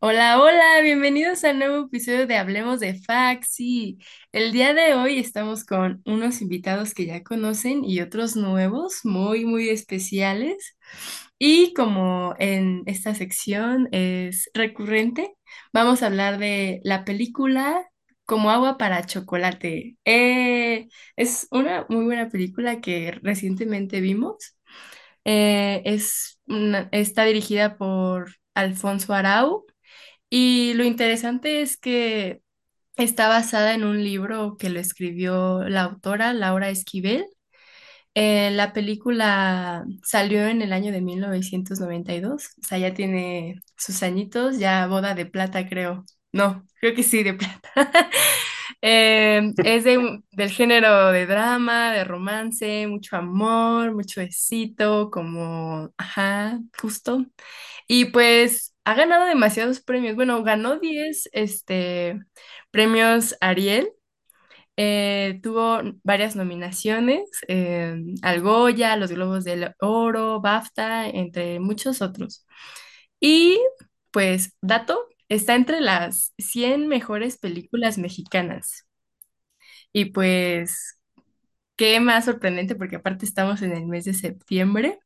Hola, hola, bienvenidos al nuevo episodio de Hablemos de Faxi. El día de hoy estamos con unos invitados que ya conocen y otros nuevos, muy, muy especiales. Y como en esta sección es recurrente, vamos a hablar de la película Como agua para chocolate. Eh, es una muy buena película que recientemente vimos. Eh, es está dirigida por Alfonso Arau y lo interesante es que está basada en un libro que lo escribió la autora Laura Esquivel. Eh, la película salió en el año de 1992, o sea, ya tiene sus añitos, ya boda de plata, creo. No, creo que sí, de plata. Eh, es de, del género de drama, de romance, mucho amor, mucho besito, como, ajá, justo. Y pues ha ganado demasiados premios. Bueno, ganó 10 este, premios Ariel. Eh, tuvo varias nominaciones eh, al Goya, los Globos del Oro, BAFTA, entre muchos otros. Y pues, dato, está entre las 100 mejores películas mexicanas. Y pues, qué más sorprendente, porque aparte estamos en el mes de septiembre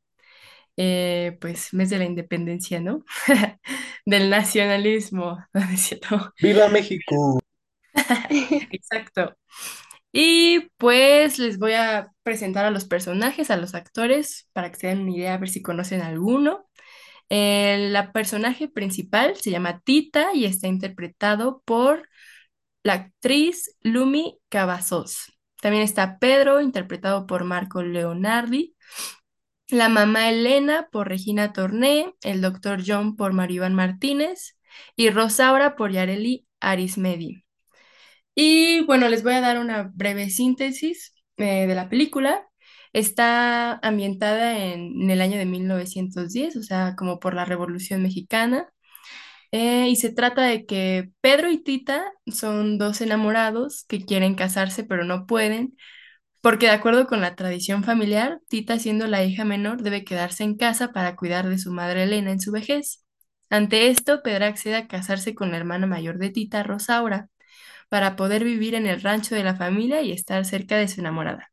eh, pues mes de la independencia, ¿no? Del nacionalismo, ¿no es cierto? ¡Viva México! Exacto. Y pues les voy a presentar a los personajes, a los actores, para que se den una idea, a ver si conocen alguno. El la personaje principal se llama Tita y está interpretado por la actriz Lumi Cavazos. También está Pedro, interpretado por Marco Leonardi. La mamá Elena por Regina Torné, el doctor John por Maribán Martínez y Rosaura por Yareli Arismendi. Y bueno, les voy a dar una breve síntesis eh, de la película. Está ambientada en, el año de 1910, o sea, como por la Revolución Mexicana. Eh, y se trata de que Pedro y Tita son dos enamorados que quieren casarse pero no pueden porque de acuerdo con la tradición familiar, Tita, siendo la hija menor, debe quedarse en casa para cuidar de su madre Elena en su vejez. Ante esto, Pedro accede a casarse con la hermana mayor de Tita, Rosaura, para poder vivir en el rancho de la familia y estar cerca de su enamorada.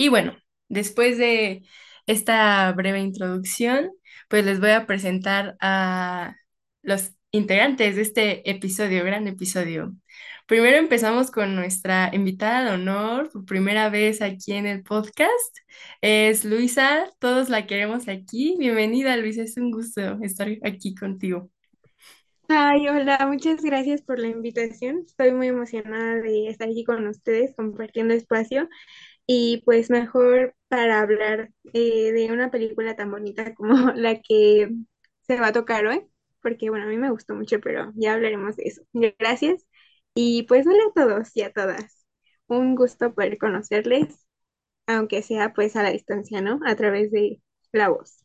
Y bueno, después de esta breve introducción, pues les voy a presentar a los integrantes de este episodio, gran episodio. Primero empezamos con nuestra invitada de honor, por primera vez aquí en el podcast. Es Luisa, todos la queremos aquí. Bienvenida, Luisa, es un gusto estar aquí contigo. Ay, hola, muchas gracias por la invitación. Estoy muy emocionada de estar aquí con ustedes compartiendo espacio y pues mejor para hablar eh, de una película tan bonita como la que se va a tocar hoy, porque bueno, a mí me gustó mucho, pero ya hablaremos de eso. Gracias y pues hola a todos y a todas. Un gusto poder conocerles, aunque sea pues a la distancia, ¿no? A través de la voz.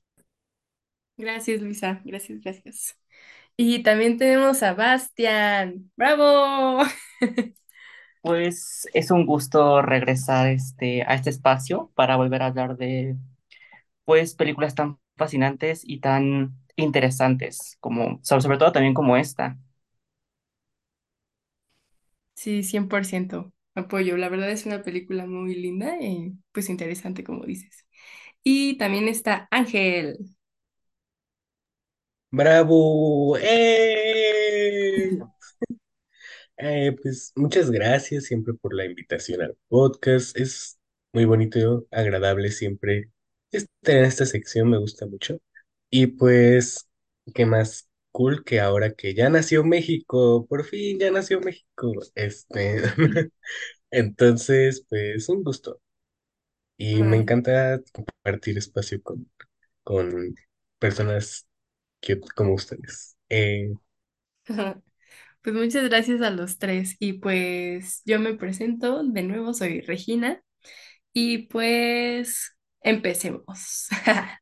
Gracias, Luisa, gracias, gracias. Y también tenemos a Bastian. ¡Bravo! Pues es un gusto regresar este, a este espacio para volver a hablar de pues películas tan fascinantes y tan interesantes como sobre, sobre todo también como esta. Sí, 100% apoyo. La verdad es una película muy linda y pues interesante, como dices. Y también está Ángel. ¡Bravo! ¡Eh! Eh, pues muchas gracias siempre por la invitación al podcast. Es muy bonito, agradable siempre estar en esta sección, me gusta mucho. Y pues, qué más cool que ahora que ya nació México, por fin ya nació México. Este, entonces, pues un gusto. Y me Ay. encanta compartir espacio con, con personas cute como ustedes. Eh, Pues muchas gracias a los tres. Y pues yo me presento de nuevo, soy Regina. Y pues empecemos.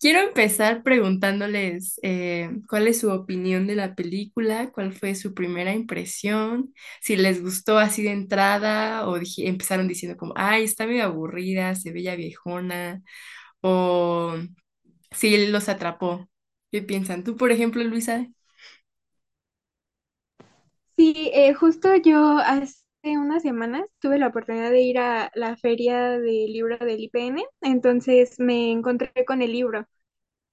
Quiero empezar preguntándoles eh, cuál es su opinión de la película, cuál fue su primera impresión, si les gustó así de entrada o empezaron diciendo como, ay, está medio aburrida, se ve ya viejona, o sí los atrapó. ¿Qué piensan? Tú, por ejemplo, Luisa. Sí, eh, justo yo hace unas semanas tuve la oportunidad de ir a la feria del libro del IPN, entonces me encontré con el libro.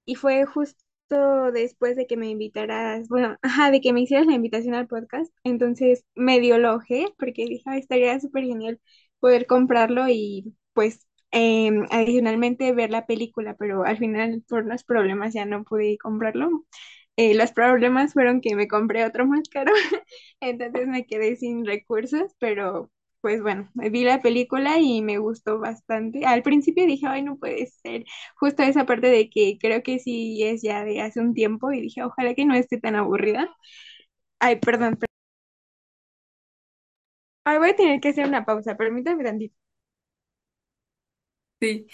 Y fue justo después de que me invitaras, bueno, ajá, de que me hicieras la invitación al podcast. Entonces medio lo ojé porque dije, "Ay, estaría súper genial poder comprarlo y pues em, adicionalmente ver la película, pero al final por unos problemas ya no pude comprarlo. Eh, los problemas fueron que me compré otro más caro, entonces me quedé sin recursos, pero pues bueno, vi la película y me gustó bastante. Al principio dije, ay, no puede ser justo esa parte de que creo que sí es ya de hace un tiempo y dije, ojalá que no esté tan aburrida. Ay, perdón, per- Ay, voy a tener que hacer una pausa, permítame tantito. Sí,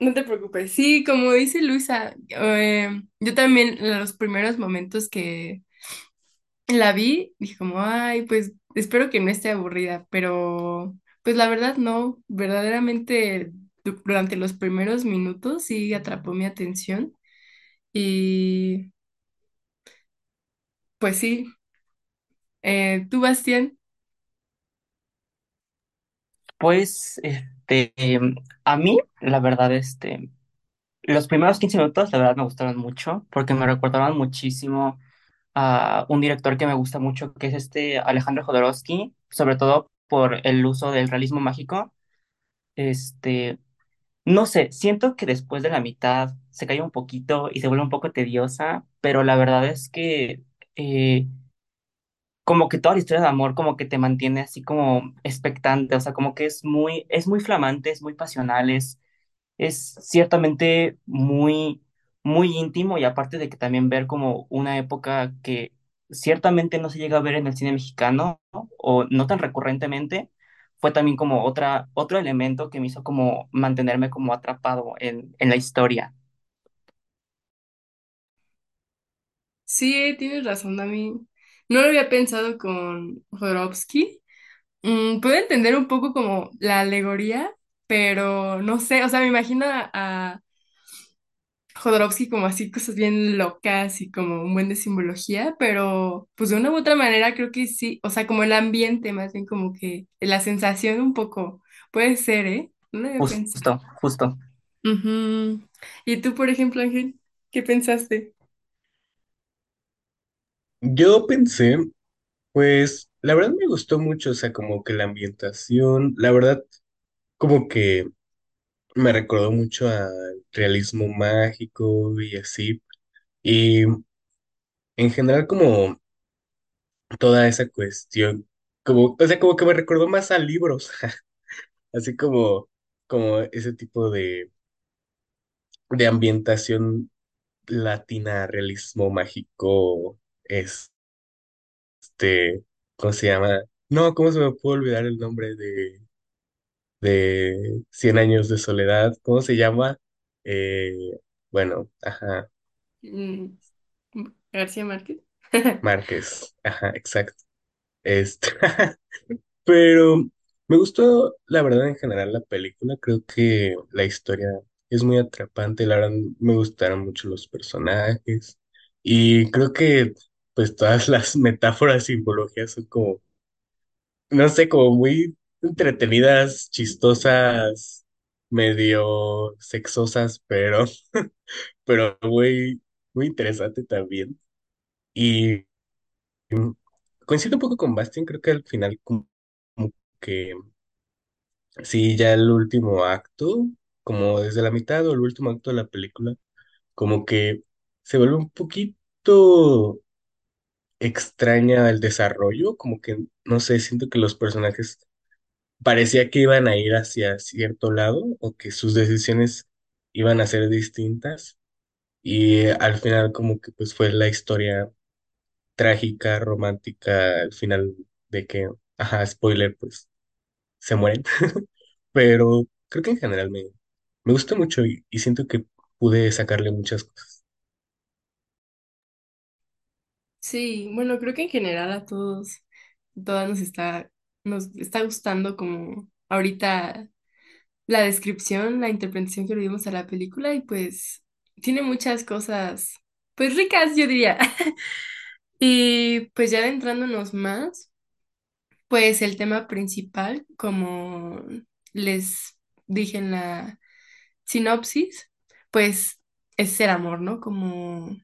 no te preocupes. Sí, como dice Luisa, eh, yo también en los primeros momentos que la vi, dije como, ay, pues espero que no esté aburrida, pero pues la verdad no, verdaderamente du- durante los primeros minutos sí atrapó mi atención y pues sí, eh, tú, Bastián, Pues, este, a mí, la verdad, este, los primeros 15 minutos, la verdad, me gustaron mucho porque me recordaban muchísimo a un director que me gusta mucho, que es este Alejandro Jodorowsky, sobre todo por el uso del realismo mágico. Este, no sé, siento que después de la mitad se cae un poquito y se vuelve un poco tediosa, pero la verdad es que eh, como que toda la historia de amor como que te mantiene así como expectante, o sea, como que es muy, es muy flamante, es muy pasional, es, es ciertamente muy, muy íntimo y aparte de que también ver como una época que ciertamente no se llega a ver en el cine mexicano, ¿no? o no tan recurrentemente, fue también como otra, otro elemento que me hizo como mantenerme como atrapado en, en la historia. sí, tienes razón, a mí no lo había pensado con Jodorowsky. Mm, puedo entender un poco como la alegoría, pero no sé, o sea, me imagino a, Jodorowsky como así cosas bien locas y como un buen de simbología, pero pues de una u otra manera creo que sí, o sea, como el ambiente, más bien como que la sensación un poco puede ser, ¿eh? No lo había pensado. Justo, justo. Ujú. ¿Y tú, por ejemplo, Ángel, qué pensaste? Yo pensé, pues, la verdad me gustó mucho, o sea, como que la ambientación, la verdad, como que me recordó mucho al realismo mágico y así. Y en general, como toda esa cuestión, como, o sea, como que me recordó más a libros, así como, como ese tipo de, de ambientación latina, realismo mágico, este, ¿cómo se llama? No, ¿cómo se me puede olvidar el nombre de, de Cien años de soledad? ¿Cómo se llama? Eh, bueno, ajá, Mm, García Márquez. Márquez, ajá, exacto. Este, pero me gustó, la verdad, en general la película. Creo que la historia es muy atrapante. La verdad, me gustaron mucho los personajes. Y creo que, pues, todas las metáforas, simbologías son como, no sé, como muy entretenidas, chistosas, medio sexosas, pero, pero muy, muy interesante también. Y coincido un poco con Bastian, creo que al final como que Sí, ya el último acto, como desde la mitad o el último acto de la película, como que se vuelve un poquito extraña el desarrollo, como que, no sé, siento que los personajes parecía que iban a ir hacia cierto lado o que sus decisiones iban a ser distintas y al final como que pues fue la historia trágica, romántica, al final de que, ajá, spoiler, pues se mueren. pero creo que en general me, me mucho y, y siento que pude sacarle muchas cosas. Sí, bueno, creo que en general a todos, todas nos está, nos está gustando como ahorita la descripción, la interpretación que le dimos a la película y pues tiene muchas cosas, pues ricas, yo diría. Y pues ya adentrándonos más, pues el tema principal, como les dije en la sinopsis, pues es el amor, ¿no? Como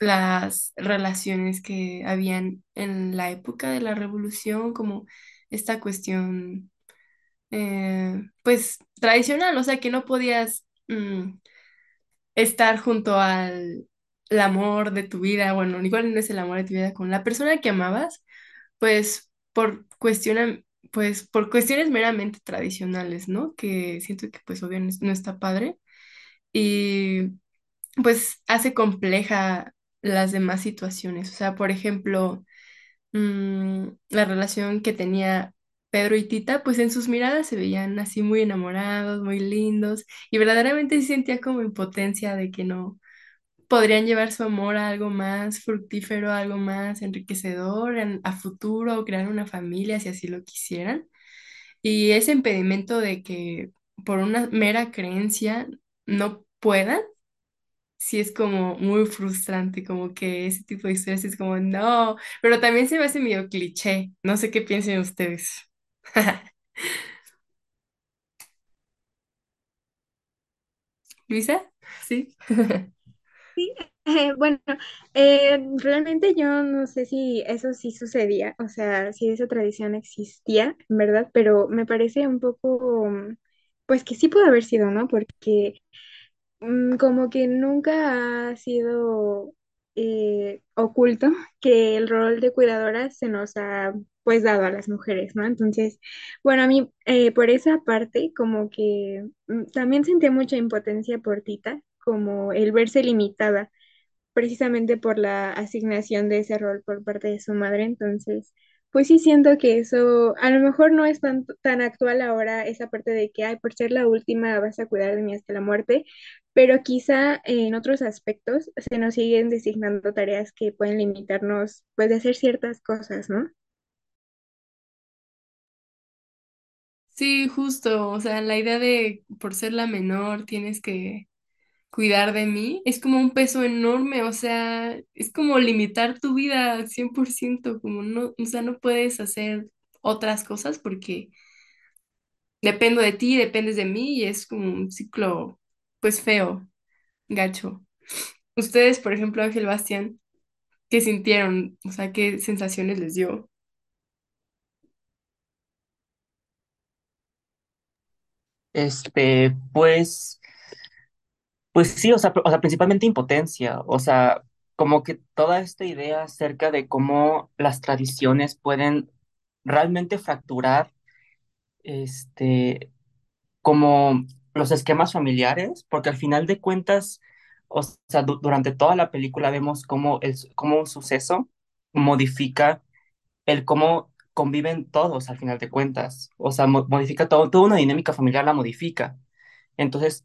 las relaciones que habían en la época de la revolución, como esta cuestión, eh, pues tradicional, o sea, que no podías mm, estar junto al amor de tu vida, bueno, igual no es el amor de tu vida, con la persona que amabas, pues por cuestión, pues por cuestiones meramente tradicionales, ¿no? Que siento que pues es- no está padre y pues hace compleja las demás situaciones. O sea, por ejemplo, mm, la relación que tenía Pedro y Tita, pues en sus miradas se veían así muy enamorados, muy lindos, y verdaderamente sí sentía como impotencia de que no podrían llevar su amor a algo más fructífero, a algo más enriquecedor en- a futuro, o crear una familia si así lo quisieran. Y ese impedimento de que por una mera creencia no puedan sí es como muy frustrante, como que ese tipo de historias es como, no, pero también se me hace medio cliché, no sé qué piensen ustedes. Luisa, ¿sí? Sí, eh, bueno, eh, realmente yo no sé si eso sí sucedía, o sea, si esa tradición existía, verdad, pero me parece un poco, pues que sí pudo haber sido, ¿no? Porque como que nunca ha sido eh, oculto que el rol de cuidadora se nos ha pues dado a las mujeres, ¿no? Entonces, bueno, a mí eh, por esa parte como que mm, también sentía mucha impotencia por Tita, como el verse limitada precisamente por la asignación de ese rol por parte de su madre. Entonces, pues sí siento que eso a lo mejor no es tan, tan actual ahora, esa parte de que, ay, por ser la última vas a cuidar de mí hasta la muerte, pero quizá en otros aspectos se nos siguen designando tareas que pueden limitarnos, pues, de hacer ciertas cosas, ¿no? Sí, justo, o sea, la idea de por ser la menor tienes que cuidar de mí es como un peso enorme, o sea, es como limitar tu vida al 100%, como no, o sea, no puedes hacer otras cosas porque dependo de ti, dependes de mí y es como un ciclo, pues feo, gacho. Ustedes, por ejemplo, Ángel Bastián, ¿qué sintieron? O sea, ¿qué sensaciones les dio? Este, pues, pues sí, o sea, o sea, principalmente impotencia, o sea, como que toda esta idea acerca de cómo las tradiciones pueden realmente fracturar, este, como los esquemas familiares, porque al final de cuentas, o sea, du- durante toda la película vemos cómo, el, cómo un suceso modifica el cómo conviven todos al final de cuentas. O sea, mo- modifica todo, toda una dinámica familiar la modifica. Entonces,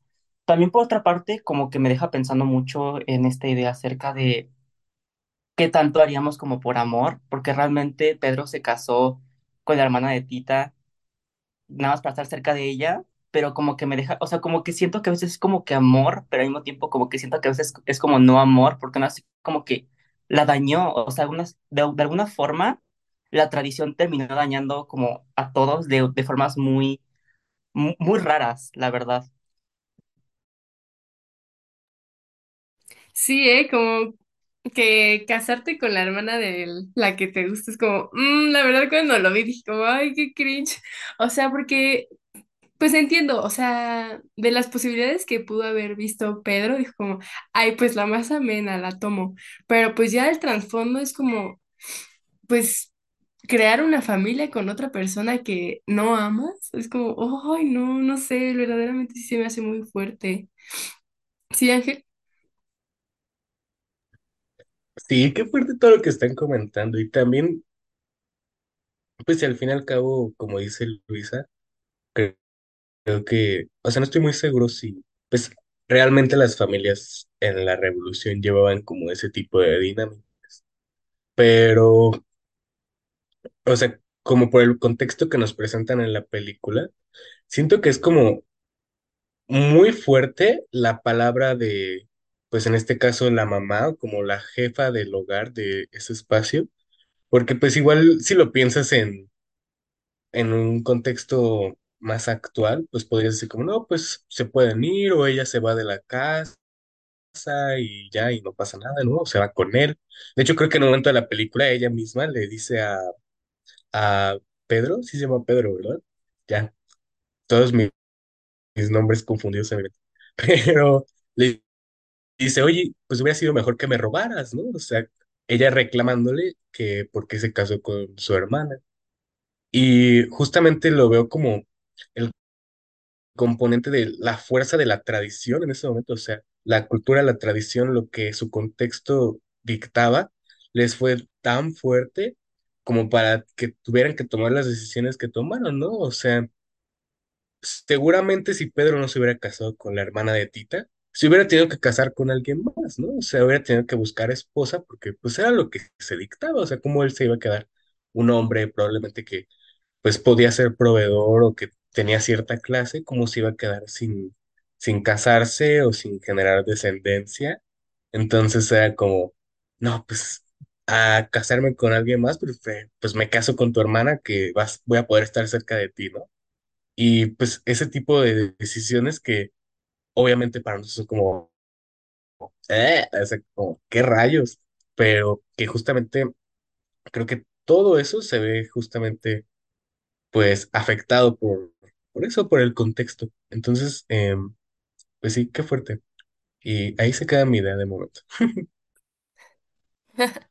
también por otra parte, como que me deja pensando mucho en esta idea acerca de qué tanto haríamos como por amor, porque realmente Pedro se casó con la hermana de Tita nada más para estar cerca de ella, pero como que me deja, o sea, como que siento que a veces es como que amor, pero al mismo tiempo como que siento que a veces es como no amor, porque no así como que la dañó, o sea, de, de alguna forma la tradición terminó dañando como a todos de, de formas muy, mu- muy raras, la verdad. Sí, ¿eh? Como que casarte con la hermana de la que te gusta es como, mm, la verdad cuando lo vi dije como, ay, qué cringe. O sea, porque, pues entiendo, o sea, de las posibilidades que pudo haber visto Pedro, dijo como, ay, pues la más amena, la tomo. Pero pues ya el trasfondo es como, pues, crear una familia con otra persona que no amas, es como, ay, no, no sé, verdaderamente sí se me hace muy fuerte. Sí, Ángel. Sí, qué fuerte todo lo que están comentando. Y también, pues al fin y al cabo, como dice Luisa, cre- creo que, o sea, no estoy muy seguro si, pues realmente las familias en la revolución llevaban como ese tipo de dinámica. Pero, o sea, como por el contexto que nos presentan en la película, siento que es como muy fuerte la palabra de, pues en este caso la mamá, como la jefa del hogar de ese espacio, porque pues igual si lo piensas en, en un contexto más actual, pues podrías decir como, no, pues se pueden ir o ella se va de la casa y ya y no pasa nada, ¿no? Se va con él. De hecho, creo que en un momento de la película ella misma le dice a, a Pedro, sí se llama Pedro, ¿verdad? Ya, todos mis, mis nombres confundidos. Pero le dice, oye, pues hubiera sido mejor que me robaras, ¿no? O sea, ella reclamándole que por qué se casó con su hermana. Y justamente lo veo como el componente de la fuerza de la tradición en ese momento, o sea, la cultura, la tradición, lo que su contexto dictaba, les fue tan fuerte como para que tuvieran que tomar las decisiones que tomaron, ¿no? O sea, seguramente si Pedro no se hubiera casado con la hermana de Tita, se hubiera tenido que casar con alguien más, ¿no? O sea, hubiera tenido que buscar esposa porque pues era lo que se dictaba, o sea, cómo él se iba a quedar un hombre probablemente que pues podía ser proveedor o que tenía cierta clase, cómo se iba a quedar sin, sin casarse o sin generar descendencia. Entonces era como, no, pues a casarme con alguien más, pues, fe- pues me caso con tu hermana que vas, voy a poder estar cerca de ti, ¿no? Y pues ese tipo de decisiones que obviamente para nosotros son como, eh, sea, como, ¿qué rayos? Pero que justamente creo que todo eso se ve justamente pues afectado por, por eso, por el contexto. Entonces, em, pues sí, qué fuerte. Y ahí se queda mi idea de momento.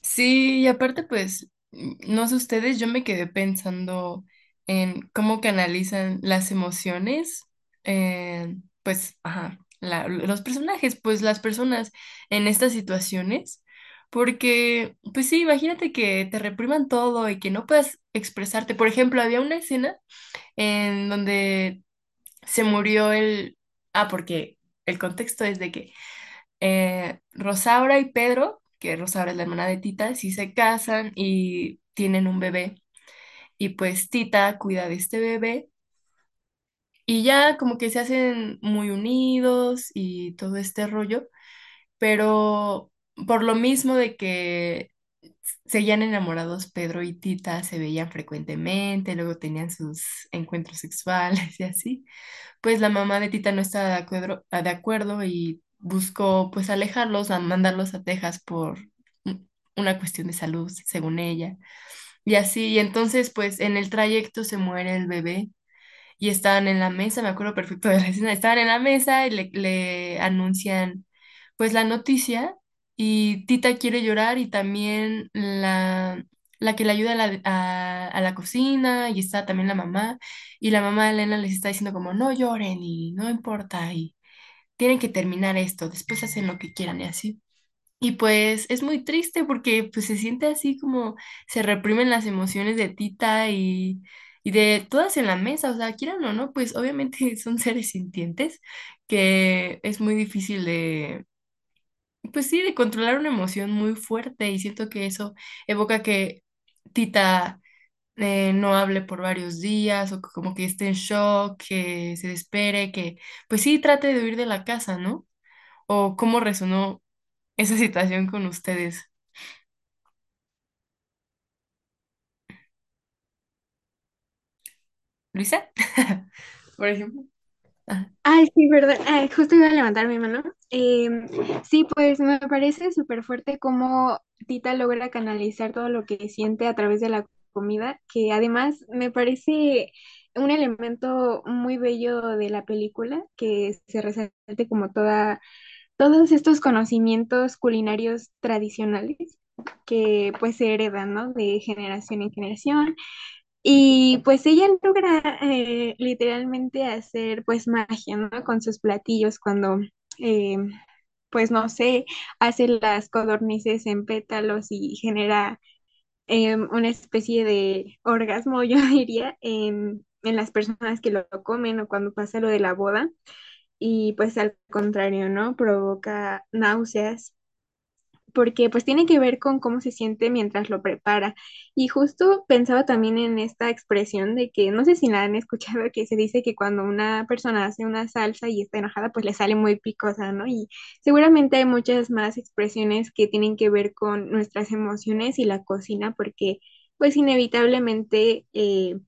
Sí, y aparte, pues, no sé ustedes, yo me quedé pensando en cómo canalizan las emociones, eh, pues, ajá, los personajes, pues las personas en estas situaciones, porque, pues sí, imagínate que te repriman todo y que no puedas expresarte. Por ejemplo, había una escena en donde se murió el... Ah, porque el contexto es de que eh, Rosaura y Pedro, que Rosaura es la hermana de Tita, sí se casan y tienen un bebé. Y pues Tita cuida de este bebé y ya como que se hacen muy unidos y todo este rollo, pero por lo mismo de que seguían enamorados Pedro y Tita, se veían frecuentemente, luego tenían sus encuentros sexuales y así pues la mamá de Tita no estaba de acuerdo, de acuerdo y buscó pues alejarlos, a mandarlos a Texas por un- una cuestión de salud, según ella. Y así, y entonces pues en el trayecto se muere el bebé y estaban en la mesa, me acuerdo perfecto de la escena, estaban en la mesa y le, le anuncian pues la noticia y Tita quiere llorar y también la, la que le ayuda a la, a, la cocina y está también la mamá y la mamá de Elena les está diciendo como no lloren y no importa y tienen que terminar esto, después hacen lo que quieran y así. Y pues es muy triste porque pues se siente así como se reprimen las emociones de Tita y, y de todas en la mesa, o sea, quieran o no, pues obviamente son seres sintientes que es muy difícil de, pues sí, de controlar una emoción muy fuerte y siento que eso evoca que Tita eh, no hable por varios días o como que esté en shock, que se despere, que pues sí trate de huir de la casa, ¿no? O cómo resonó esa situación con ustedes. Luisa, por ejemplo. Ay, sí, verdad. Ay, justo iba a levantar mi mano. Em, sí, pues me parece súper fuerte cómo Tita logra canalizar todo lo que siente a través de la comida, que además me parece un elemento muy bello de la película, que se resalte como toda, todos estos conocimientos culinarios tradicionales que pues se heredan, ¿no? De generación en generación y pues ella logra eh, literalmente hacer pues magia, ¿no? Con sus platillos cuando, eh, pues no sé, hace las codornices en pétalos y genera eh, una especie de orgasmo, yo diría, en, en las personas que lo comen o cuando pasa lo de la boda. Y pues al contrario, ¿no? Provoca náuseas porque pues tiene que ver con cómo se siente mientras lo prepara. Y justo pensaba también en esta expresión de que, no sé si la han escuchado, que se dice que cuando una persona hace una salsa y está enojada, pues le sale muy picosa, ¿no? Y seguramente hay muchas más expresiones que tienen que ver con nuestras emociones y la cocina, porque pues inevitablemente eh,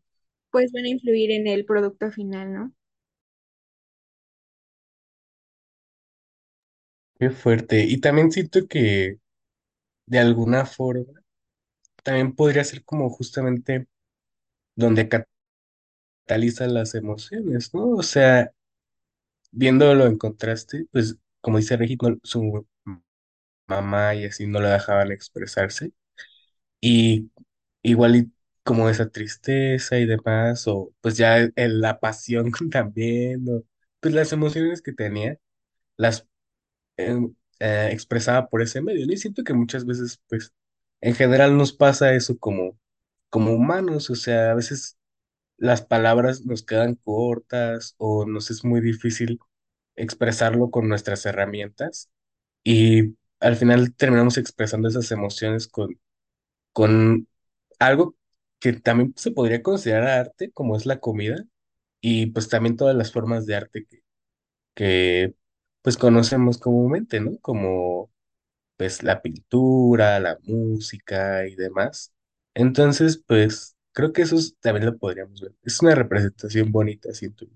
pues van a influir en el producto final, ¿no? Qué fuerte. Y también siento que de alguna forma también podría ser como justamente donde cataliza las emociones, ¿no? O sea, viéndolo en contraste, pues como dice Regis, su mamá y así no la dejaban expresarse. Y igual como esa tristeza y demás, o pues ya el- la pasión también, o pues las emociones que tenía, las eh, expresaba por ese medio, ¿no? Y siento que muchas veces, pues, en general nos pasa eso como, como humanos, o sea, a veces las palabras nos quedan cortas o nos es muy difícil expresarlo con nuestras herramientas y al final terminamos expresando esas emociones con, con algo que también se podría considerar arte, como es la comida, y pues también todas las formas de arte que, que pues conocemos comúnmente, ¿no? Como pues la pintura, la música y demás. Entonces, pues creo que eso es- también lo podríamos ver. Es una representación bonita, siento yo.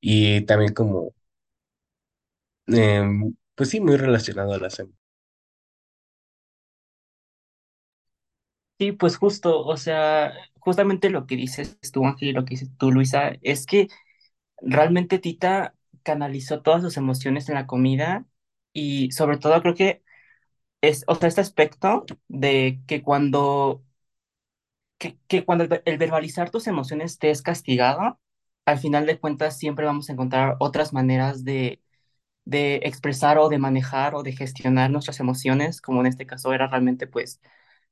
Y también como, em, pues sí, muy relacionado a la semana. Sí, pues justo, o sea, justamente lo que dices tú, Ángel, y lo que dices tú, Luisa, es que realmente Tita canalizó todas sus emociones en la comida y sobre todo creo que es, o sea, este aspecto de que cuando, que, cuando el, el verbalizar tus emociones te es castigado, al final de cuentas siempre vamos a encontrar otras maneras de, de expresar o de manejar o de gestionar nuestras emociones, como en este caso era realmente pues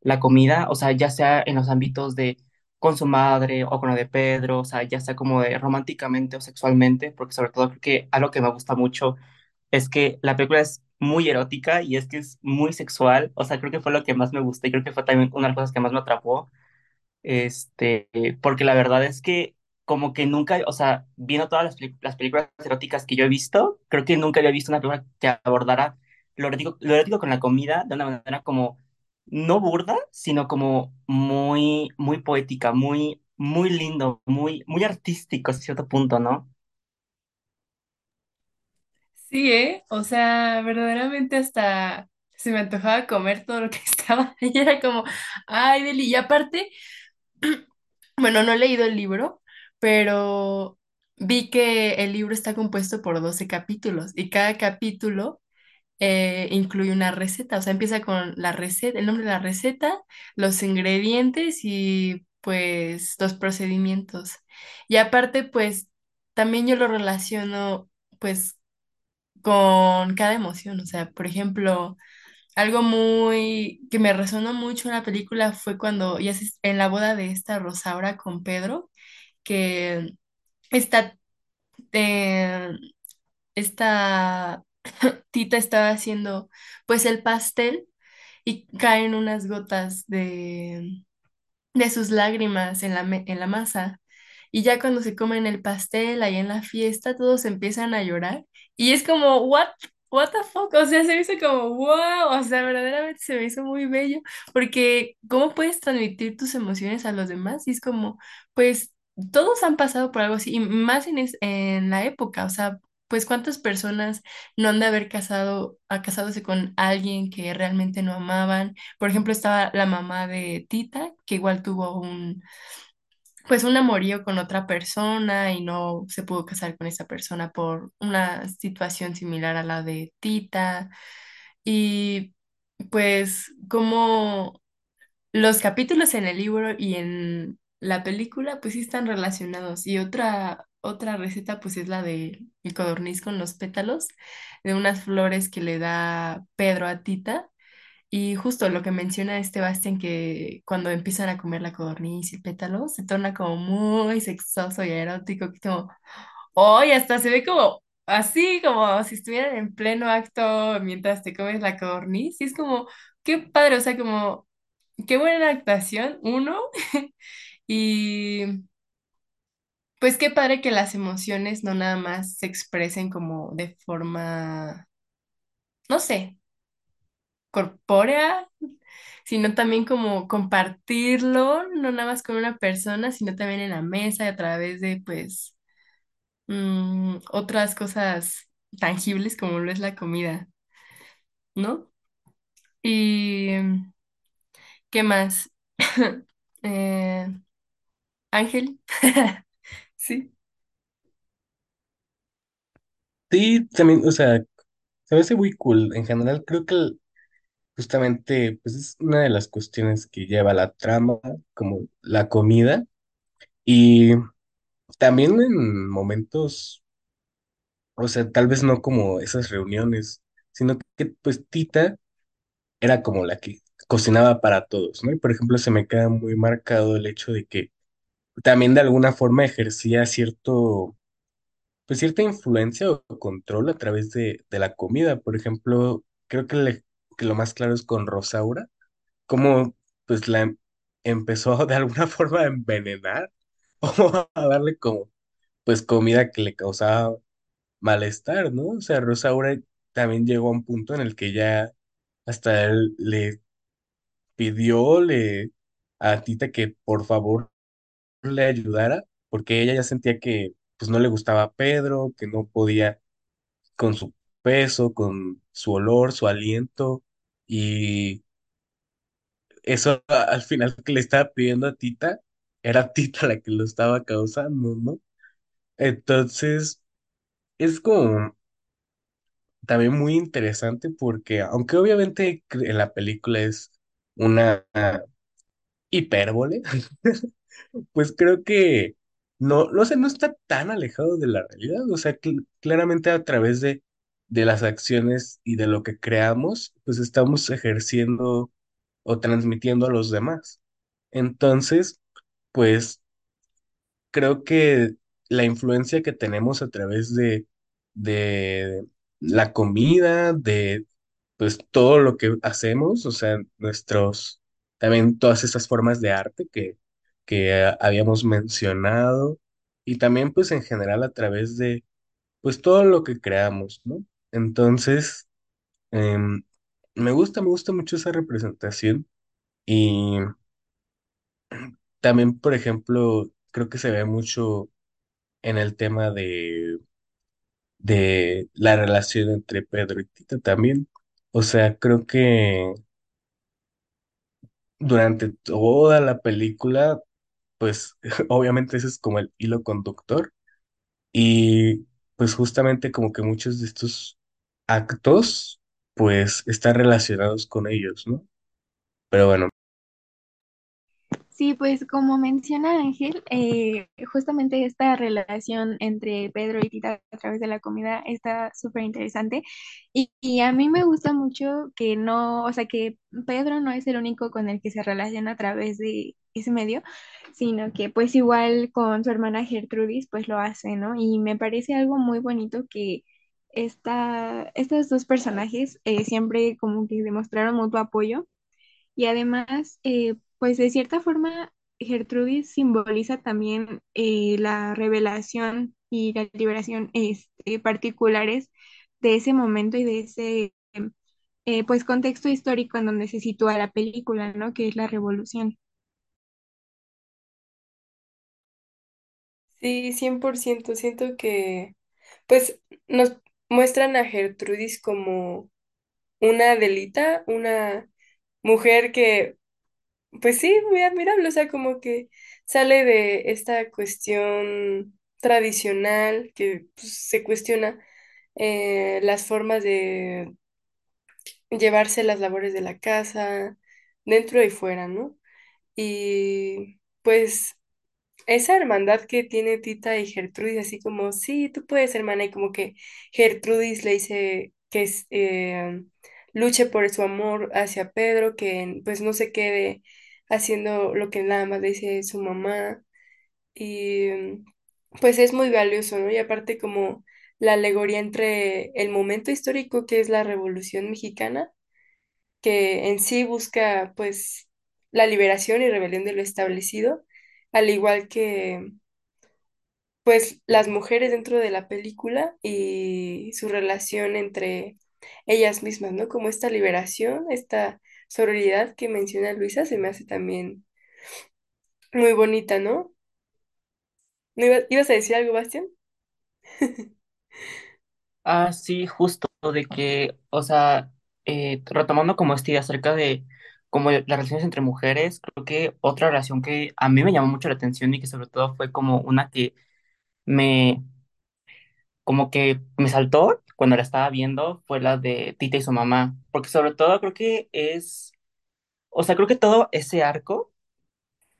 la comida, o sea, ya sea en los ámbitos de con su madre o con lo de Pedro, o sea, ya sea como de románticamente o sexualmente, porque sobre todo creo que algo que me gusta mucho es que la película es muy erótica y es que es muy sexual, o sea, creo que fue lo que más me gustó y creo que fue también una de las cosas que más me atrapó, este, porque la verdad es que como que nunca, o sea, viendo todas las, las películas eróticas que yo he visto, creo que nunca había visto una película que abordara lo erótico, lo erótico con la comida de una manera como no burda, sino como muy, muy poética, muy, muy lindo, muy, muy artístico a cierto punto, ¿no? Sí, ¿eh? O sea, verdaderamente hasta se me antojaba comer todo lo que estaba ahí. Era como, ay, Deli. Y aparte, bueno, no he leído el libro, pero vi que el libro está compuesto por 12 capítulos y cada capítulo eh, incluye una receta. O sea, empieza con la receta, el nombre de la receta, los ingredientes y pues los procedimientos. Y aparte, pues también yo lo relaciono pues con cada emoción. O sea, por ejemplo, algo muy que me resonó mucho en la película fue cuando ya se- en la boda de esta Rosaura con Pedro, que esta, eh, esta Tita estaba haciendo pues el pastel y caen unas gotas de, de sus lágrimas en la, en la masa. Y ya cuando se comen el pastel ahí en la fiesta, todos empiezan a llorar. Y es como, what, what the fuck? O sea, se me hizo como, wow, o sea, verdaderamente se me hizo muy bello. Porque, ¿cómo puedes transmitir tus emociones a los demás? Y es como, pues, todos han pasado por algo así, y más en, es- en la época, o sea. Pues cuántas personas no han de haber casado, a casarse con alguien que realmente no amaban. Por ejemplo, estaba la mamá de Tita, que igual tuvo un, pues un amorío con otra persona y no se pudo casar con esa persona por una situación similar a la de Tita. Y pues como los capítulos en el libro y en la película pues sí están relacionados. Y otra, otra receta pues es la de el codorniz con los pétalos de unas flores que le da Pedro a Tita. Y justo lo que menciona este Bastian, que cuando empiezan a comer la codorniz y pétalos, se torna como muy sexoso y erótico, que como, ¡ay! hasta se ve como así como si estuvieran en pleno acto mientras te comes la codorniz. Y es como, qué padre, o sea, como, qué buena actuación, uno. Y pues qué padre que las emociones no nada más se expresen como de forma, no sé, corpórea, sino también como compartirlo, no nada más con una persona, sino también en la mesa a través de pues mm, otras cosas tangibles como lo es la comida, ¿no? Y ¿qué más? Eh, Ángel, sí. Sí, también, o sea, se me hace muy cool. En general, creo que justamente, pues es una de las cuestiones que lleva la trama, como la comida. Y también en momentos, o sea, tal vez no como esas reuniones, sino que pues Tita era como la que cocinaba para todos, ¿no? Y por ejemplo, se me queda muy marcado el hecho de que también de alguna forma ejercía cierto, pues cierta influencia o control a través de, de la comida. Por ejemplo, creo que, le- que lo más claro es con Rosaura, cómo pues la em- empezó de alguna forma a envenenar o a darle como pues comida que le causaba malestar, ¿no? O sea, Rosaura también llegó a un punto en el que ya hasta él le pidió le, a Tita que por favor le ayudara, porque ella ya sentía que pues no le gustaba a Pedro, que no podía con su peso, con su olor, su aliento, y eso al final que le estaba pidiendo a Tita, era Tita la que lo estaba causando, ¿no? Entonces, es como también muy interesante porque, aunque obviamente en la película es una ah, hipérbole, pues creo que no, no sé, no está tan alejado de la realidad. O sea, cl- claramente a través de, de las acciones y de lo que creamos, pues estamos ejerciendo o transmitiendo a los demás. Entonces, pues creo que la influencia que tenemos a través de, de la comida, de pues todo lo que hacemos, o sea, nuestros, también todas estas formas de arte que, que habíamos mencionado, y también pues en general a través de pues todo lo que creamos, ¿no? Entonces, em, me gusta, me gusta mucho esa representación y también, por ejemplo, creo que se ve mucho en el tema de, de la relación entre Pedro y Tita también. O sea, creo que durante toda la película, pues obviamente ese es como el hilo conductor y pues justamente como que muchos de estos actos pues están relacionados con ellos, ¿no? Pero bueno, Sí, pues como menciona Ángel, eh, justamente esta relación entre Pedro y Tita a través de la comida está súper interesante y, y a mí me gusta mucho que no, o sea, que Pedro no es el único con el que se relaciona a través de ese medio, sino que pues igual con su hermana Gertrudis pues lo hace, ¿no? Y me parece algo muy bonito que esta, estos dos personajes eh, siempre como que demostraron mutuo apoyo y además, eh, pues de cierta forma, Gertrudis simboliza también eh, la revelación y la liberación este, particulares de ese momento y de ese eh, pues contexto histórico en donde se sitúa la película, ¿no? Que es la revolución. Sí, 100% siento que pues nos muestran a Gertrudis como una delita, una mujer que Pues sí, muy admirable, o sea, como que sale de esta cuestión tradicional que pues, se cuestiona eh, las formas de llevarse las labores de la casa, dentro y fuera, ¿no? Y pues esa hermandad que tiene Tita y Gertrudis, así como, sí, tú puedes, hermana, y como que Gertrudis le dice que es, eh, luche por su amor hacia Pedro, que pues no se quede haciendo lo que nada más le dice su mamá, y mm, pues es muy valioso, ¿no? Y aparte como la alegoría entre el momento histórico que es la Revolución Mexicana, que en sí busca pues la liberación y rebelión de lo establecido, al igual que pues las mujeres dentro de la película y su relación entre ellas mismas, ¿no? Como esta liberación, esta sororidad que menciona Luisa, se me hace también muy bonita, ¿no? ¿No iba- ¿Ibas a decir algo, Bastián? Ah, sí, justo de que, o sea, eh, retomando como idea acerca de como las relaciones entre mujeres, creo que otra relación que a mí me llamó mucho la atención y que sobre todo fue como una que me, como que me saltó cuando la estaba viendo, fue la de Tita y su mamá, porque sobre todo creo que es, o sea, creo que todo ese arco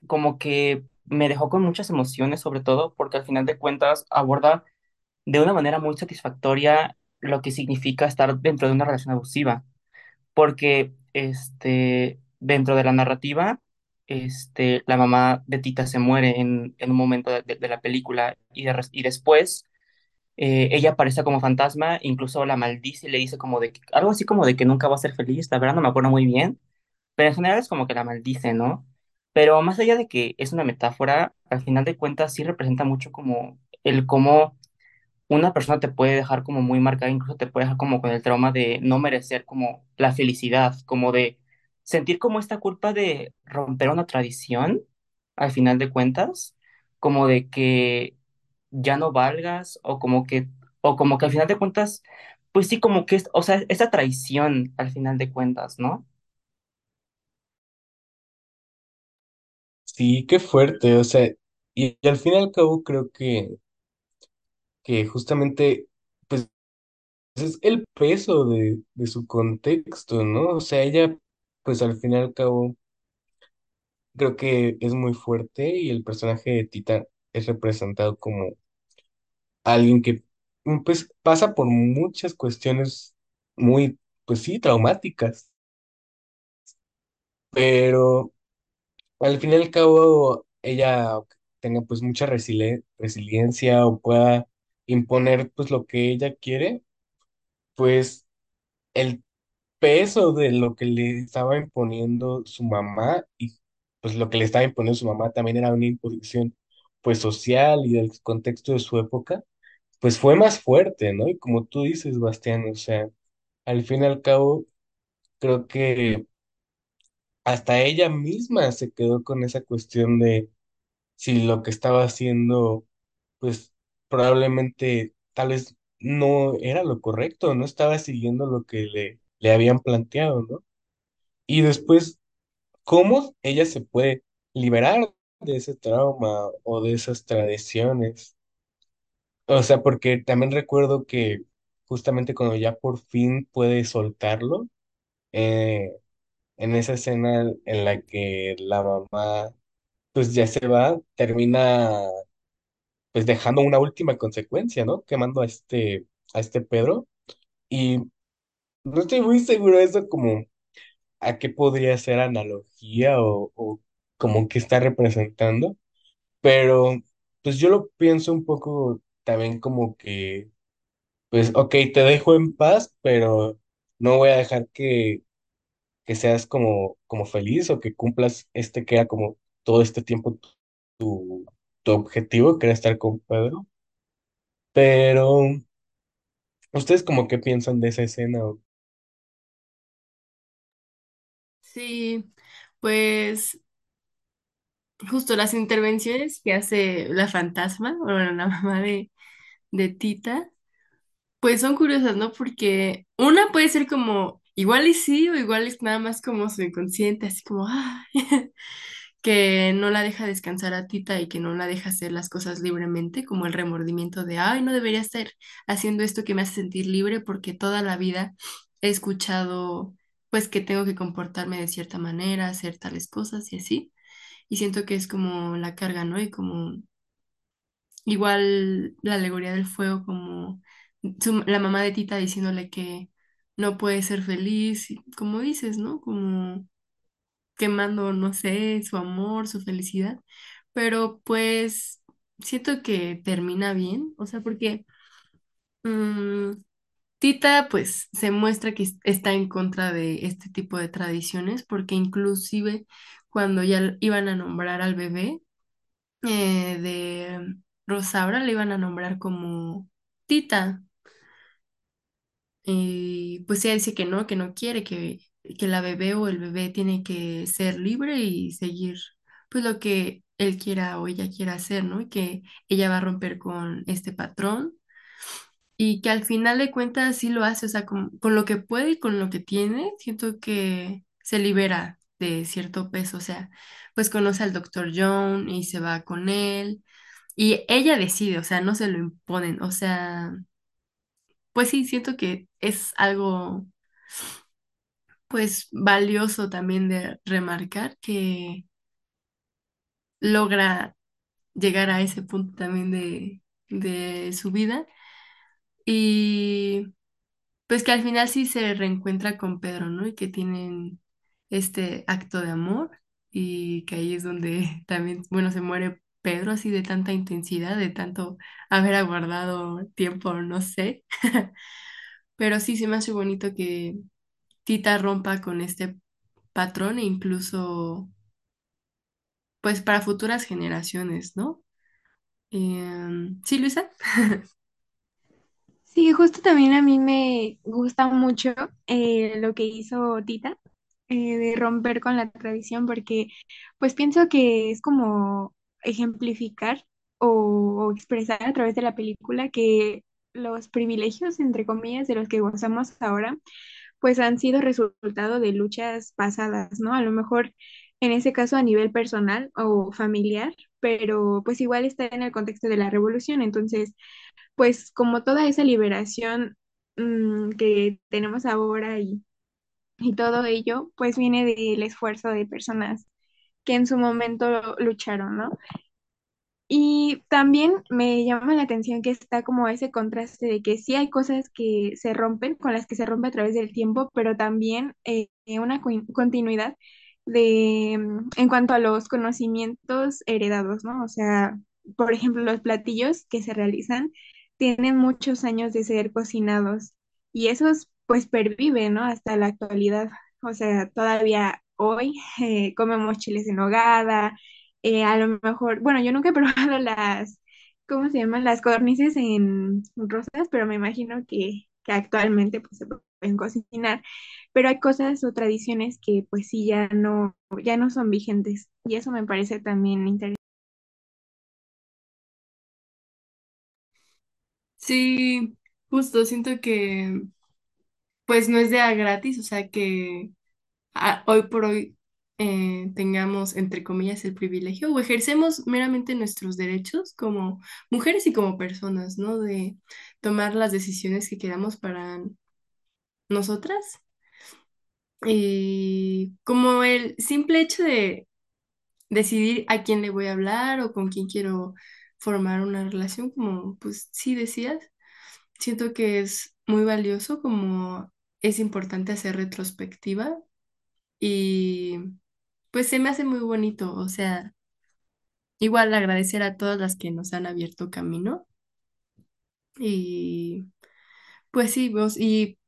como que me dejó con muchas emociones, sobre todo porque al final de cuentas aborda de una manera muy satisfactoria lo que significa estar dentro de una relación abusiva, porque este, dentro de la narrativa, este, la mamá de Tita se muere en, en un momento de, la película y, después eh, ella aparece como fantasma, incluso la maldice y le dice como de algo así como de que nunca va a ser feliz, la verdad no me acuerdo muy bien, pero en general es como que la maldice, ¿no? Pero más allá de que es una metáfora, al final de cuentas sí representa mucho como el cómo una persona te puede dejar como muy marcada, incluso te puede dejar como con el trauma de no merecer como la felicidad, como de sentir como esta culpa de romper una tradición, al final de cuentas, como de que ya no valgas o como que, o como que al final de cuentas, pues sí, como que o sea, esa traición al final de cuentas, ¿no? Sí, qué fuerte, o sea, y, y al fin y al cabo creo que, que justamente, pues es el peso de, de su contexto, ¿no? O sea, ella, pues al fin y al cabo, creo que es muy fuerte y el personaje de Tita es representado como alguien que, mm, pues, pasa por muchas cuestiones muy, pues sí, traumáticas, pero al fin y al cabo, ella tenga pues mucha resili- resiliencia o pueda imponer pues lo que ella quiere, pues el peso de lo que le estaba imponiendo su mamá y pues lo que le estaba imponiendo su mamá también era una imposición pues social y del contexto de su época, pues fue más fuerte, ¿no? Y como tú dices, Bastián, o sea, al fin y al cabo, creo que hasta ella misma se quedó con esa cuestión de si lo que estaba haciendo, pues probablemente tal vez no era lo correcto, no estaba siguiendo lo que le, le habían planteado, ¿no? Y después, ¿cómo ella se puede liberar de ese trauma o de esas tradiciones? O sea, porque también recuerdo que justamente cuando ya por fin puede soltarlo, eh, en esa escena en la que la mamá pues ya se va, termina pues dejando una última consecuencia, ¿no? Quemando a este, a este Pedro. Y no estoy muy seguro de eso como a qué podría ser analogía o, o como que está representando, pero pues yo lo pienso un poco también como que, pues, ok, te dejo en paz, pero no voy a dejar que, que seas como, como feliz o que cumplas este que era como todo este tiempo tu, tu objetivo, que era estar con Pedro. Pero ¿Ustedes como qué piensan de esa escena? o- Sí, pues justo las intervenciones que hace la fantasma, o bueno, la mamá de, de Tita, pues son curiosas, ¿no? Porque una puede ser como igual y sí, o igual es nada más como su inconsciente, así como, ah, que no la deja descansar a Tita y que no la deja hacer las cosas libremente, como el remordimiento de, ay, no debería estar haciendo esto que me hace sentir libre porque toda la vida he escuchado, pues, que tengo que comportarme de cierta manera, hacer tales cosas y así. Y siento que es como la carga, ¿no? Y como igual la alegoría del fuego, como la mamá de Tita diciéndole que no puede ser feliz, como dices, ¿no? Como quemando, no sé, su amor, su felicidad, pero pues siento que termina bien, o sea, porque Mm, Tita pues se muestra que es- está en contra de este tipo de tradiciones porque inclusive cuando ya iban a nombrar al bebé eh, de Rosaura le iban a nombrar como Tita y pues ella dice que no, que no quiere, que, que la bebé o el bebé tiene que ser libre y seguir pues lo que él quiera o ella quiera hacer, ¿no? Que ella va a romper con este patrón y que al final de cuentas sí lo hace, o sea, con, con lo que puede y con lo que tiene, siento que se libera de cierto peso, o sea, pues conoce al doctor John y se va con él y ella decide, o sea, no se lo imponen, o sea, pues sí, siento que es algo pues valioso también de remarcar que logra llegar a ese punto también de, de su vida y pues que al final sí se reencuentra con Pedro, ¿no? Y que tienen este acto de amor y que ahí es donde también, bueno, se muere Pedro así de tanta intensidad, de tanto haber aguardado tiempo, no sé. Pero sí se me hace bonito que Tita rompa con este patrón e incluso, pues, para futuras generaciones, ¿no? Em, sí, Luisa. Sí, justo también a mí me gusta mucho eh, lo que hizo Tita, eh, de romper con la tradición, porque pues pienso que es como ejemplificar o, o expresar a través de la película que los privilegios, entre comillas, de los que gozamos ahora, pues han sido resultado de luchas pasadas, ¿no? A lo mejor en ese caso a nivel personal o familiar, pero pues igual está en el contexto de la revolución, entonces pues como toda esa liberación mm, que tenemos ahora y, y todo ello, pues viene del esfuerzo de personas que en su momento lucharon, ¿no? Y también me llama la atención que está como ese contraste de que sí hay cosas que se rompen, con las que se rompe a través del tiempo, pero también eh, una continuidad de, mm, en cuanto a los conocimientos heredados, ¿no? O sea, por ejemplo, los platillos que se realizan tienen muchos años de ser cocinados y esos pues perviven, ¿no? Hasta la actualidad. O sea, todavía hoy eh, comemos chiles en nogada eh, a lo mejor, bueno, yo nunca he probado las, ¿cómo se llaman? Las codornices en rosas, pero me imagino que, que actualmente pues se pueden cocinar. Pero hay cosas o tradiciones que pues sí ya no, ya no son vigentes. Y eso me parece también interesante. Sí, justo, siento que pues no es de a gratis, o sea que hoy por hoy eh, tengamos, entre comillas, el privilegio o ejercemos meramente nuestros derechos como mujeres y como personas, ¿no? De tomar las decisiones que queramos para nosotras. Y como el simple hecho de decidir a quién le voy a hablar o con quién quiero formar una relación, como pues sí decías, siento que es muy valioso, como es importante hacer retrospectiva y pues se me hace muy bonito, o sea, igual agradecer a todas las que nos han abierto camino y pues sí, vos, y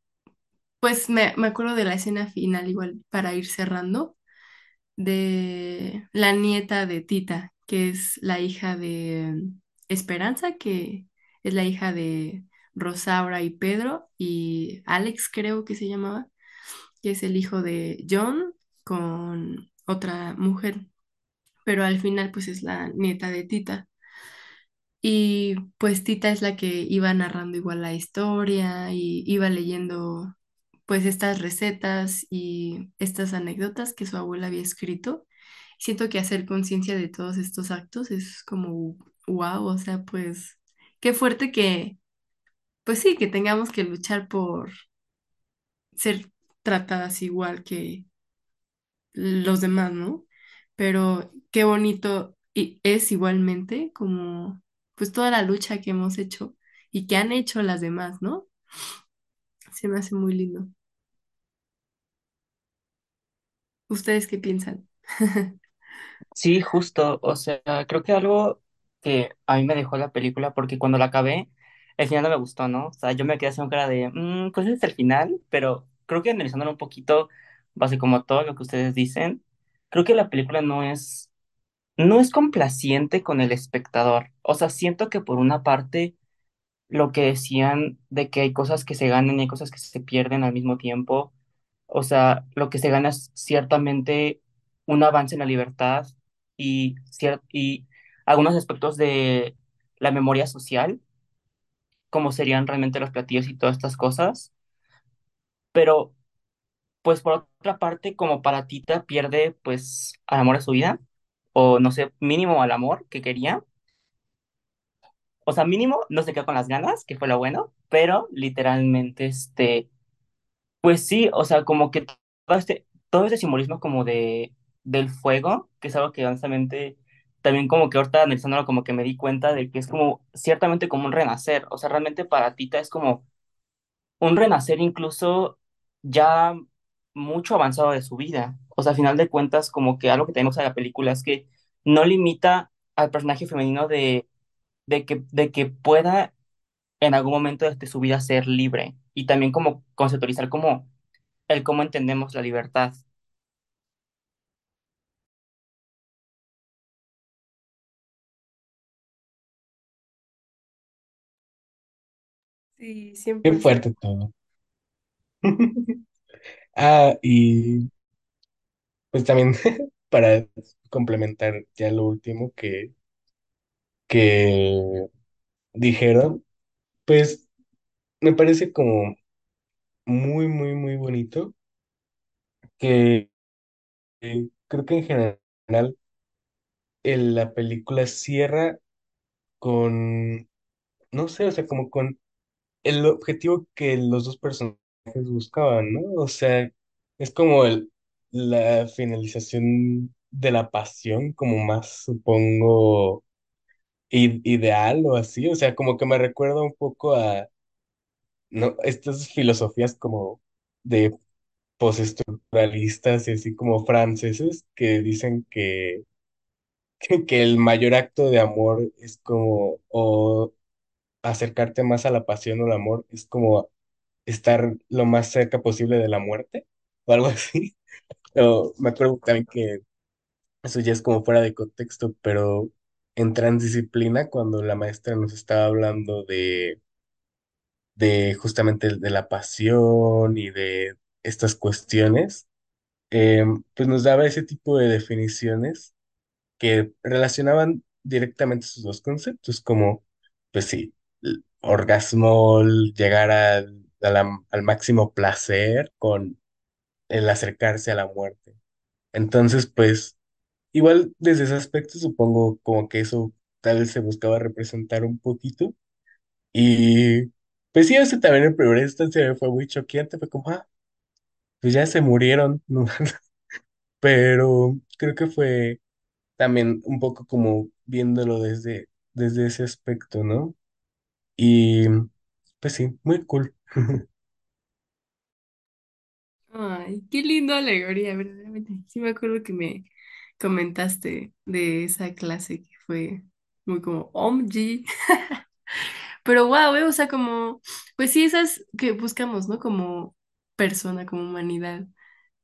pues me, me acuerdo de la escena final igual para ir cerrando de la nieta de Tita, que es la hija de Esperanza, que es la hija de Rosaura y Pedro, y Alex creo que se llamaba, que es el hijo de John con otra mujer, pero al final pues es la nieta de Tita. Y pues Tita es la que iba narrando igual la historia y iba leyendo pues estas recetas y estas anécdotas que su abuela había escrito. Siento que hacer conciencia de todos estos actos es como wow, o sea, pues qué fuerte que, pues sí, que tengamos que luchar por ser tratadas igual que los demás, ¿no? Pero qué bonito es igualmente como pues toda la lucha que hemos hecho y que han hecho las demás, ¿no? Se me hace muy lindo. ¿Ustedes qué piensan? Sí, justo, o sea, creo que algo que a mí me dejó la película, porque cuando la acabé, el final no me gustó, ¿no? O sea, yo me quedé así con cara de, mmm, pues es el final, pero creo que analizándolo un poquito, base como todo lo que ustedes dicen, creo que la película no es, no es complaciente con el espectador. O sea, siento que por una parte lo que decían de que hay cosas que se ganan y hay cosas que se pierden al mismo tiempo. O sea, lo que se gana es ciertamente un avance en la libertad y, y algunos aspectos de la memoria social, como serían realmente los platillos y todas estas cosas. Pero, pues por otra parte, como para Tita pierde pues al amor de su vida, o no sé, mínimo al amor que quería. O sea, mínimo no se quedó con las ganas, que fue lo bueno, pero literalmente este Pues sí, o sea, como que todo este, todo este simbolismo como de, del fuego, que es algo que honestamente también como que ahorita analizándolo como que me di cuenta de que es como ciertamente como un renacer, o sea, realmente para Tita es como un renacer incluso ya mucho avanzado de su vida, o sea, a final de cuentas como que algo que tenemos en la película es que no limita al personaje femenino de, de que, de que pueda en algún momento de su vida ser libre y también como conceptualizar como el cómo entendemos la libertad. Sí, cien Qué fuerte todo. Ah, y pues también para complementar ya lo último que, que dijeron, pues me parece como muy, muy, muy bonito que eh, creo que en general la película cierra con, no sé, o sea, como con el objetivo que los dos personajes buscaban, ¿no? O sea, es como el, la finalización de la pasión, como más, supongo, ideal o así, o sea, como que me recuerda un poco a, ¿no? Estas filosofías como de postestructuralistas y así como franceses que dicen que, que el mayor acto de amor es como, o acercarte más a la pasión o el amor, es como estar lo más cerca posible de la muerte o algo así. O me acuerdo también que eso ya es como fuera de contexto, pero en Transdisciplina, cuando la maestra nos estaba hablando de, de justamente de la pasión y de estas cuestiones, eh, pues nos daba ese tipo de definiciones que relacionaban directamente esos dos conceptos, como, pues sí, orgasmo, llegar a al máximo placer con el acercarse a la muerte. Entonces, pues, igual desde ese aspecto supongo como que eso tal vez se buscaba representar un poquito. Y pues sí, eso también en primera instancia fue muy choqueante, fue como, ah, pues ya se murieron, ¿no? Pero creo que fue también un poco como viéndolo desde, desde ese aspecto, ¿no? Y pues sí, muy cool. Ay, qué lindo alegoría, verdaderamente. Sí me acuerdo que me comentaste de esa clase que fue muy como OMG. Pero wow, o sea, como, pues sí, esas que buscamos, ¿no? Como persona, como humanidad.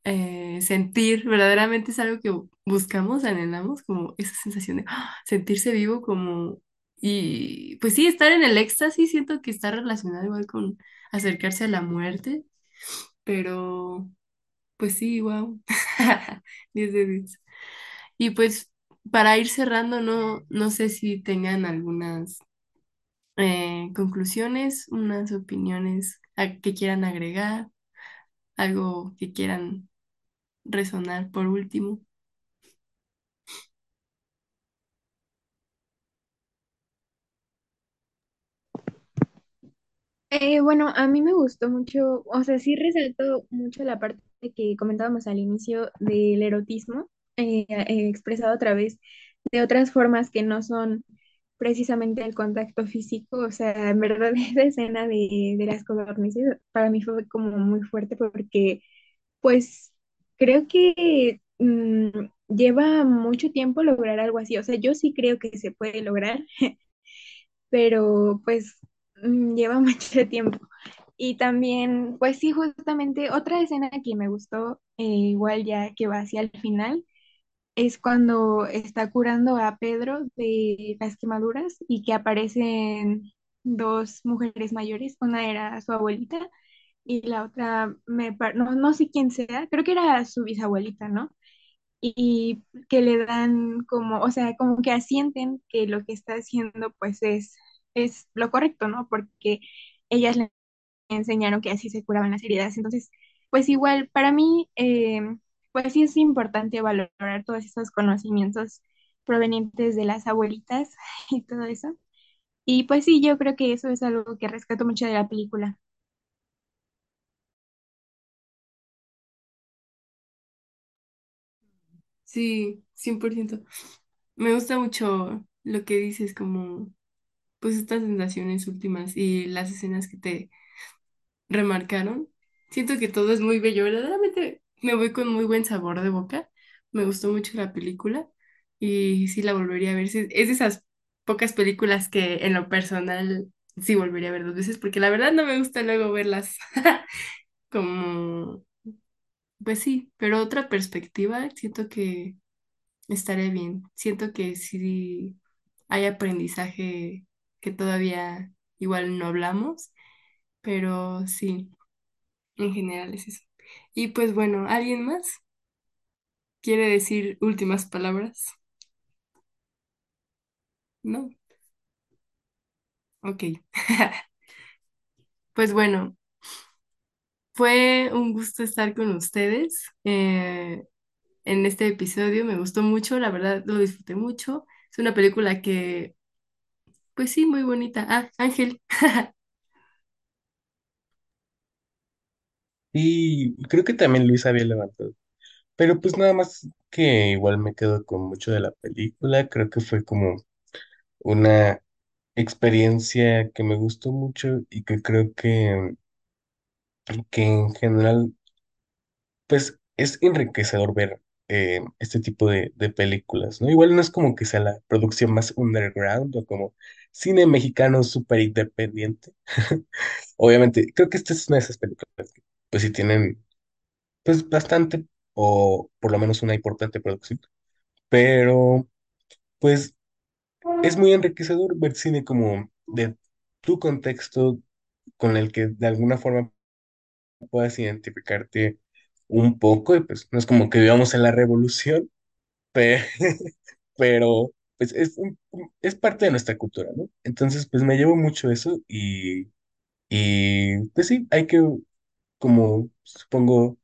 eh, sentir, verdaderamente es algo que buscamos, anhelamos, como esa sensación de ¡ah! sentirse vivo, como, y pues sí, estar en el éxtasis, siento que está relacionado igual con acercarse a la muerte, pero pues sí, wow, 10 de 10. Y pues para ir cerrando, no, no sé si tengan algunas eh, conclusiones, unas opiniones que quieran agregar, algo que quieran resonar por último. Eh, bueno, a mí me gustó mucho, o sea, sí resaltó mucho la parte que comentábamos al inicio del erotismo, eh, eh, expresado a través de otras formas que no son precisamente el contacto físico, o sea, en verdad esa escena de, de las codornices para mí fue como muy fuerte porque, pues, creo que mm, lleva mucho tiempo lograr algo así, o sea, yo sí creo que se puede lograr, pero pues mm, lleva mucho tiempo. Y también, pues sí, justamente otra escena que me gustó, eh, igual ya que va hacia el final, es cuando está curando a Pedro de las quemaduras y que aparecen dos mujeres mayores, una era su abuelita y la otra, me, no, no sé quién sea, creo que era su bisabuelita, ¿no? Y que le dan como, o sea, como que asienten que lo que está haciendo pues es, es lo correcto, ¿no? Porque ellas le enseñaron que así se curaban las heridas. Entonces, pues igual, para mí, eh, pues sí es importante valorar todos esos conocimientos provenientes de las abuelitas y todo eso. Y pues sí, yo creo que eso es algo que rescato mucho de la película. Sí, 100%. Me gusta mucho lo que dices, como pues estas sensaciones últimas y las escenas que te remarcaron. Siento que todo es muy bello. Verdaderamente me voy con muy buen sabor de boca. Me gustó mucho la película y sí la volvería a ver. Es de esas pocas películas que en lo personal sí volvería a ver dos veces porque la verdad no me gusta luego verlas como, pues sí, pero otra perspectiva, siento que estaré bien. Siento que sí hay aprendizaje que todavía igual no hablamos, pero sí. En general es eso. Y pues bueno, ¿alguien más quiere decir últimas palabras? ¿No? Ok. Pues bueno, fue un gusto estar con ustedes eh, en este episodio. Me gustó mucho, la verdad lo disfruté mucho. Es una película que, pues sí, muy bonita. Ah, Ángel. Y creo que también Luis había levantado. Pero pues nada más que igual me quedo con mucho de la película. Creo que fue como una experiencia que me gustó mucho y que creo que, que en general pues es enriquecedor ver eh, este tipo de, películas, ¿no? Igual no es como que sea la producción más underground o como cine mexicano súper independiente. Obviamente, creo que esta es una de esas películas que pues sí tienen pues bastante o por lo menos una importante producción, pero pues es muy enriquecedor ver cine como de tu contexto con el que de alguna forma puedas identificarte un poco y pues no es como que vivamos en la revolución, pe- pero pues es, un- es parte de nuestra cultura, ¿no? Entonces pues me llevo mucho eso y, y pues sí, hay que como supongo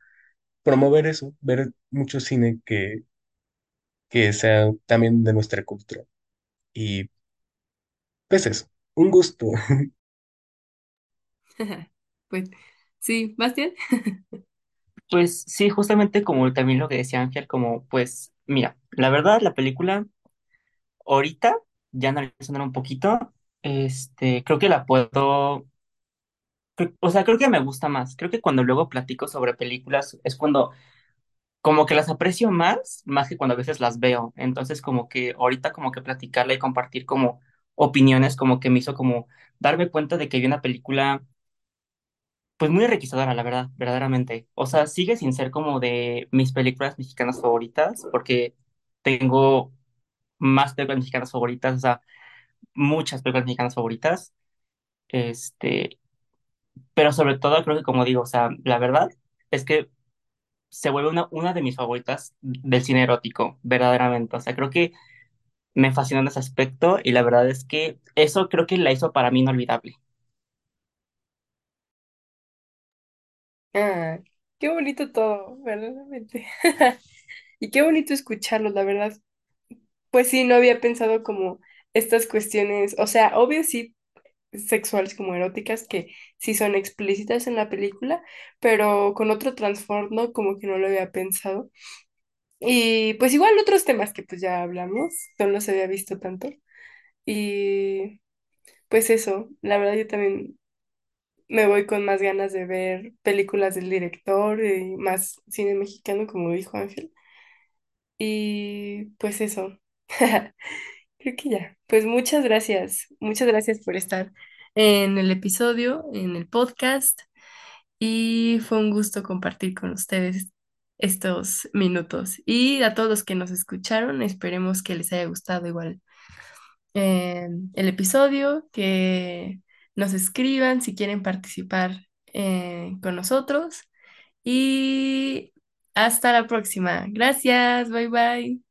promover eso, ver mucho cine que, que sea también de nuestra cultura. Y pues eso, un gusto. Pues sí, Bastián. Pues sí, justamente como también lo que decía Ángel, como pues, mira, la verdad, la película ahorita, ya analizándola un poquito, este, creo que la puedo, o sea, creo que me gusta más. Creo que cuando luego platico sobre películas es cuando como que las aprecio más, más que cuando a veces las veo. Entonces, como que ahorita como que platicarla y compartir como opiniones, como que me hizo como darme cuenta de que vi una película, pues muy enriquecedora, la verdad, verdaderamente. O sea, sigue sin ser como de mis películas mexicanas favoritas, porque tengo más películas mexicanas favoritas, o sea, muchas películas mexicanas favoritas. Este, pero sobre todo creo que como digo, o sea, la verdad es que se vuelve una, una de mis favoritas del cine erótico, verdaderamente. O sea, creo que me fascinó en ese aspecto y la verdad es que eso creo que la hizo para mí inolvidable. Ah, qué bonito todo, verdaderamente. Y qué bonito escucharlo, la verdad. Pues sí, no había pensado como estas cuestiones, o sea, obvio sí, sexuales como eróticas, que sí son explícitas en la película, pero con otro trasfondo como que no lo había pensado. Y pues igual otros temas que pues ya hablamos, no los había visto tanto. Y pues eso, la verdad yo también me voy con más ganas de ver películas del director y más cine mexicano, como dijo Ángel. Y pues eso. Creo que ya. Pues muchas gracias. Muchas gracias por estar en el episodio, en el podcast. Y fue un gusto compartir con ustedes estos minutos. Y a todos los que nos escucharon, esperemos que les haya gustado igual eh, el episodio, que nos escriban si quieren participar eh, con nosotros. Y hasta la próxima. Gracias, bye bye.